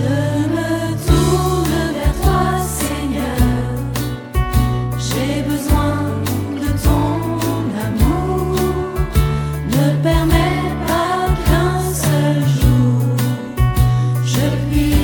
Je me tourne vers toi Seigneur, j'ai besoin de ton amour, ne permets pas qu'un seul jour je puisse...